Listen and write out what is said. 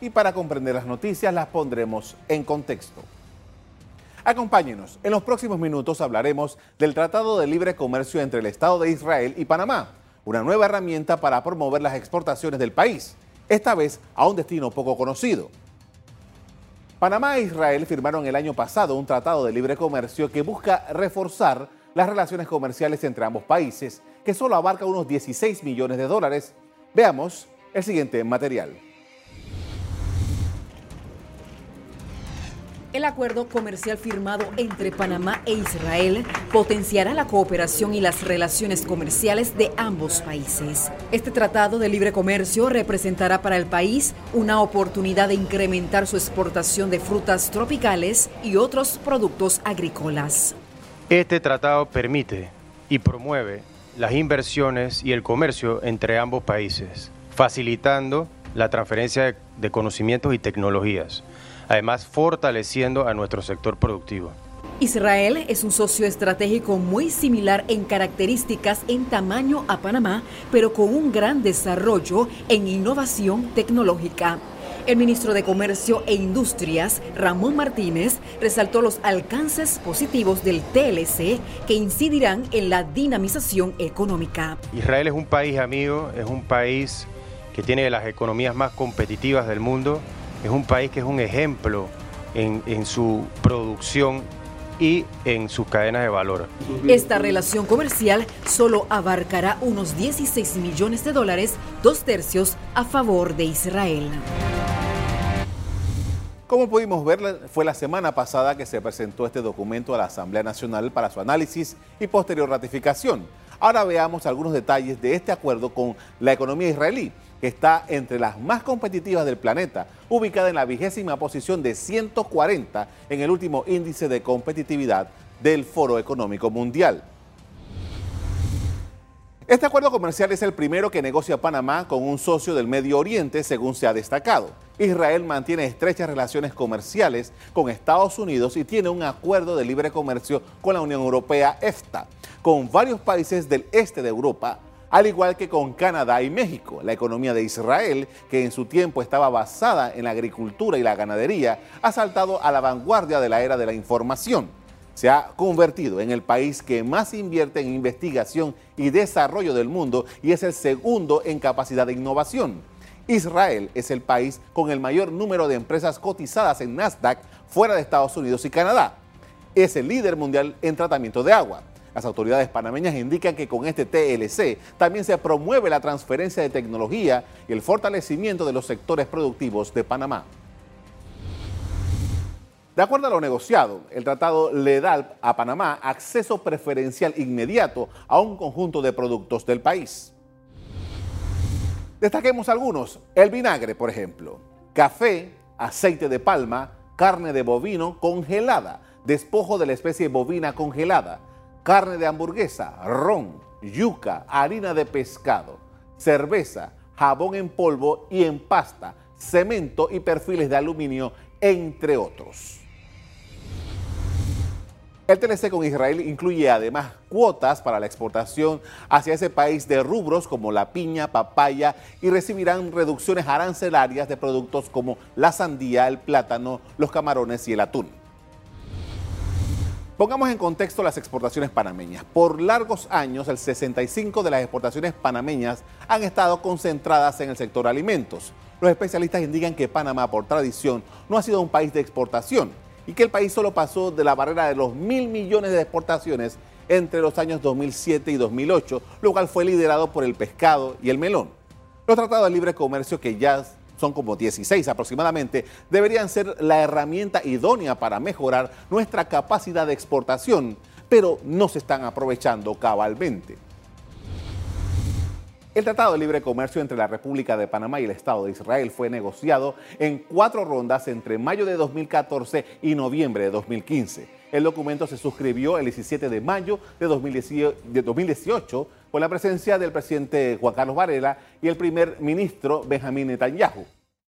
y para comprender las noticias las pondremos en contexto. Acompáñenos, en los próximos minutos hablaremos del Tratado de Libre Comercio entre el Estado de Israel y Panamá, una nueva herramienta para promover las exportaciones del país, esta vez a un destino poco conocido. Panamá e Israel firmaron el año pasado un tratado de libre comercio que busca reforzar las relaciones comerciales entre ambos países, que solo abarca unos 16 millones de dólares. Veamos el siguiente material. El acuerdo comercial firmado entre Panamá e Israel potenciará la cooperación y las relaciones comerciales de ambos países. Este tratado de libre comercio representará para el país una oportunidad de incrementar su exportación de frutas tropicales y otros productos agrícolas. Este tratado permite y promueve las inversiones y el comercio entre ambos países, facilitando la transferencia de conocimientos y tecnologías además fortaleciendo a nuestro sector productivo. Israel es un socio estratégico muy similar en características en tamaño a Panamá, pero con un gran desarrollo en innovación tecnológica. El ministro de Comercio e Industrias, Ramón Martínez, resaltó los alcances positivos del TLC que incidirán en la dinamización económica. Israel es un país amigo, es un país que tiene las economías más competitivas del mundo es un país que es un ejemplo en, su producción y en sus cadenas de valor. Esta relación comercial solo abarcará unos 16 millones de dólares, dos tercios a favor de Israel. Como pudimos ver, fue la semana pasada que se presentó este documento a la Asamblea Nacional para su análisis y posterior ratificación. Ahora veamos algunos detalles de este acuerdo con la economía israelí que está entre las más competitivas del planeta, ubicada en la vigésima posición de 140 en el último índice de competitividad del Foro Económico Mundial. Este acuerdo comercial es el primero que negocia Panamá con un socio del Medio Oriente, según se ha destacado. Israel mantiene estrechas relaciones comerciales con Estados Unidos y tiene un acuerdo de libre comercio con la Unión Europea, EFTA, con varios países del este de Europa al igual que con Canadá y México. La economía de Israel, que en su tiempo estaba basada en la agricultura y la ganadería, ha saltado a la vanguardia de la era de la información. Se ha convertido en el país que más invierte en investigación y desarrollo del mundo y es el segundo en capacidad de innovación. Israel es el país con el mayor número de empresas cotizadas en Nasdaq fuera de Estados Unidos y Canadá. Es el líder mundial en tratamiento de agua. Las autoridades panameñas indican que con este TLC también se promueve la transferencia de tecnología y el fortalecimiento de los sectores productivos de Panamá. De acuerdo a lo negociado, el tratado le da a Panamá acceso preferencial inmediato a un conjunto de productos del país. Destaquemos algunos. El vinagre, por ejemplo. Café, aceite de palma, carne de bovino congelada, despojo de la especie bovina congelada, carne de hamburguesa, ron, yuca, harina de pescado, cerveza, jabón en polvo y en pasta, cemento y perfiles de aluminio, entre otros. El TLC con Israel incluye además cuotas para la exportación hacia ese país de rubros como la piña, papaya y recibirán reducciones arancelarias de productos como la sandía, el plátano, los camarones y el atún. Pongamos en contexto las exportaciones panameñas. Por largos años, el 65 de las exportaciones panameñas han estado concentradas en el sector alimentos. Los especialistas indican que Panamá, por tradición, no ha sido un país de exportación y que el país solo pasó de la barrera de los mil millones de exportaciones entre los años 2007 y 2008, lo cual fue liderado por el pescado y el melón. Los tratados de libre comercio que ya son como 16 aproximadamente, deberían ser la herramienta idónea para mejorar nuestra capacidad de exportación, pero no se están aprovechando cabalmente. El Tratado de Libre Comercio entre la República de Panamá y el Estado de Israel fue negociado en cuatro rondas entre mayo de 2014 y noviembre de 2015. El documento se suscribió el 17 de mayo de 2018 con la presencia del presidente Juan Carlos Varela y el primer ministro Benjamín Netanyahu.